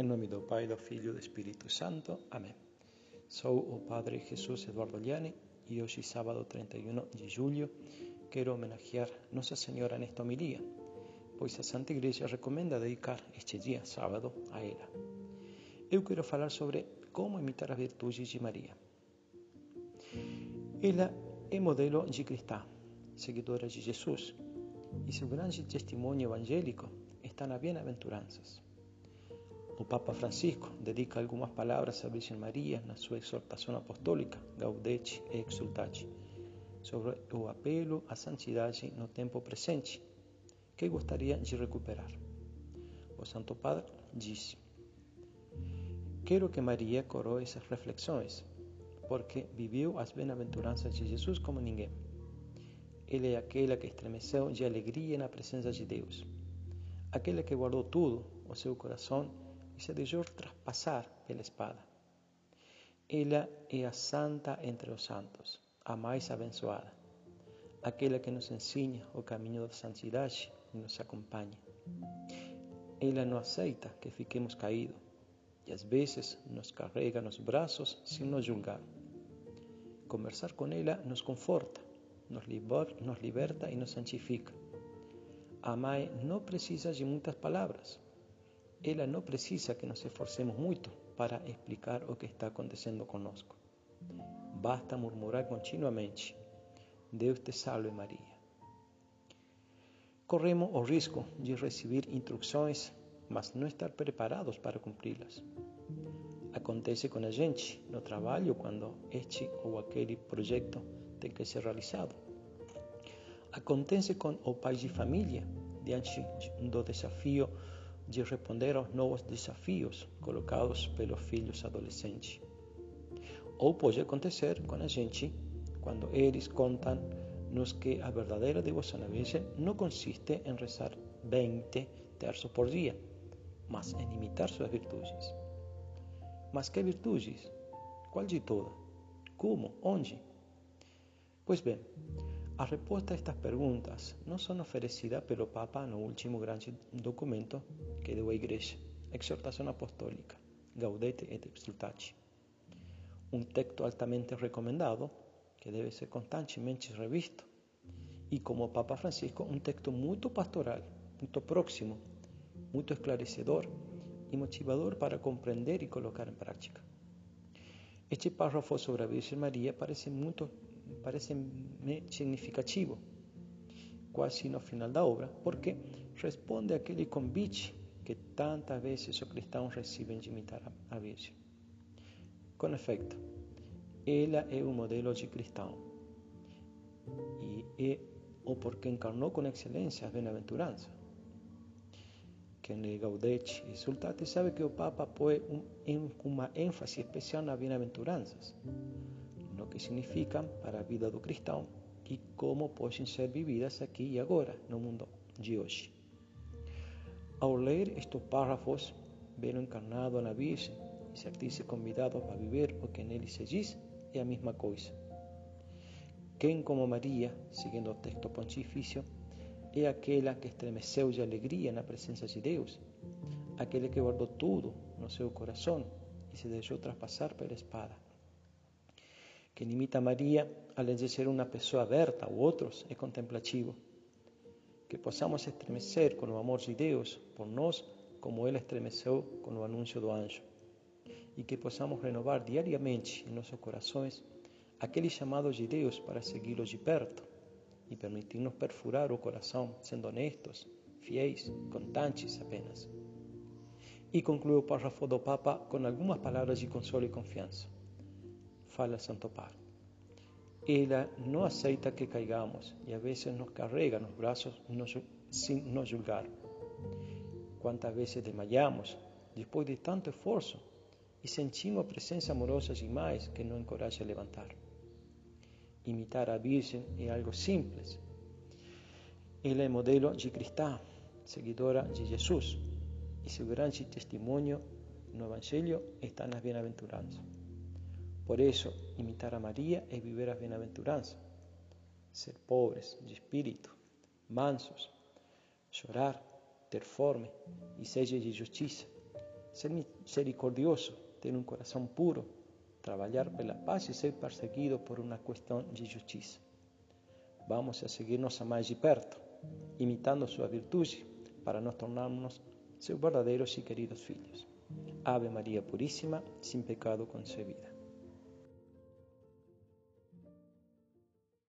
Em nome do Pai, do Filho e do Espírito Santo. Amém. Sou o Padre Jesus Eduardo Liani e hoje, sábado 31 de julho, quero homenagear Nossa Senhora nesta homilia, pois a Santa Igreja recomenda dedicar este dia, sábado, a ela. Eu quero falar sobre como imitar as virtudes de Maria. Ela é modelo de cristã, seguidora de Jesus, e seu grande testemunho evangélico está nas bem-aventuranças. O Papa Francisco dedica algumas palavras à Virgem Maria na sua exortação apostólica Gaudete e Exultate sobre o apelo à santidade no tempo presente, que gostaria de recuperar. O Santo Padre diz: Quero que Maria coroe essas reflexões, porque viveu as bem-aventuranças de Jesus como ninguém. Ela é aquela que estremeceu de alegria na presença de Deus, aquela que guardou tudo, o seu coração e se deixou traspassar espada. Ela é a santa entre os santos, a mais abençoada, aquela que nos ensina o caminho da santidade e nos acompanha. Ela não aceita que fiquemos caídos e às vezes nos carrega nos braços sem nos julgar. Conversar com ela nos conforta, nos, nos liberta e nos santifica. A mãe não precisa de muitas palavras, ela não precisa que nos esforcemos muito para explicar o que está acontecendo conosco. Basta murmurar continuamente: Deus te salve, Maria. Corremos o risco de receber instruções, mas não estar preparados para cumpri-las. Acontece com a gente no trabalho quando este ou aquele projeto tem que ser realizado. Acontece com o pai de família diante do desafio de responder aos novos desafios colocados pelos filhos adolescentes. Ou pode acontecer com a gente quando eles contam-nos que a verdadeira devoção à Virgem não consiste em rezar 20 terços por dia, mas em imitar suas virtudes. Mas que virtudes? Qual de todas? Como? Onde? Pois bem, as respostas a estas perguntas não são oferecidas pelo Papa no último grande documento que deu à Igreja, Exortação Apostólica, Gaudete et Exultate. Um texto altamente recomendado que deve ser constantemente revisto e, como Papa Francisco, um texto muito pastoral, muito próximo, muito esclarecedor e motivador para compreender e colocar em prática. Este párrafo sobre a Virgem Maria parece muito parece-me significativo, quase no final da obra, porque responde àquele convite que tantas vezes os cristãos recebem de imitar a Virgem. Com efeito, ela é o modelo de cristão e é o porque encarnou com excelência as bem-aventuranças. Quem lê Gaudete e Sultate sabe que o Papa põe um, uma ênfase especial nas bem-aventuranças lo que significan para a vida do cristão e como podem ser vividas aqui e agora, no mundo de hoje. Ao ler estes párrafos, ver o encarnado na Virgem e sentir-se convidado a viver o que nele se diz é a mesma coisa. Quem, como Maria, seguindo o texto pontifício, é aquela que estremeceu de alegria na presença de Deus, aquele que guardou tudo no seu coração e se deixou traspassar pela espada quem imita a Maria, ser uma pessoa aberta a outros, é contemplativo. Que possamos estremecer com o amor de Deus por nós, como Ele estremeceu com o anúncio do anjo. E que possamos renovar diariamente em nossos corações aquele chamado de Deus para segui-lo de perto e permitir-nos perfurar o coração, sendo honestos, fiéis, constantes apenas. E conclui o párrafo do Papa com algumas palavras de consolo e confiança fala Santo Padre. Ela não aceita que caigamos e a vezes nos carrega nos braços sem nos julgar. Quantas vezes desmaiamos depois de tanto esforço e sentimos a presença amorosa demais que nos encoraja a levantar. Imitar a Virgem é algo simples. Ela é modelo de cristã, seguidora de Jesus, e seu grande testemunho no Evangelho está nas bem-aventuranças. Por eso, imitar a María es vivir las bienaventuranzas, ser pobres de espíritu, mansos, llorar, ter fome e sede de justiça, ser misericordioso, ter um coração puro, trabalhar pela paz e ser perseguido por uma questão de justiça. Vamos a seguir-nos a mais de perto, imitando sua virtude, para nos tornarmos seus verdadeiros e queridos filhos. Ave Maria Puríssima, sem pecado concebida.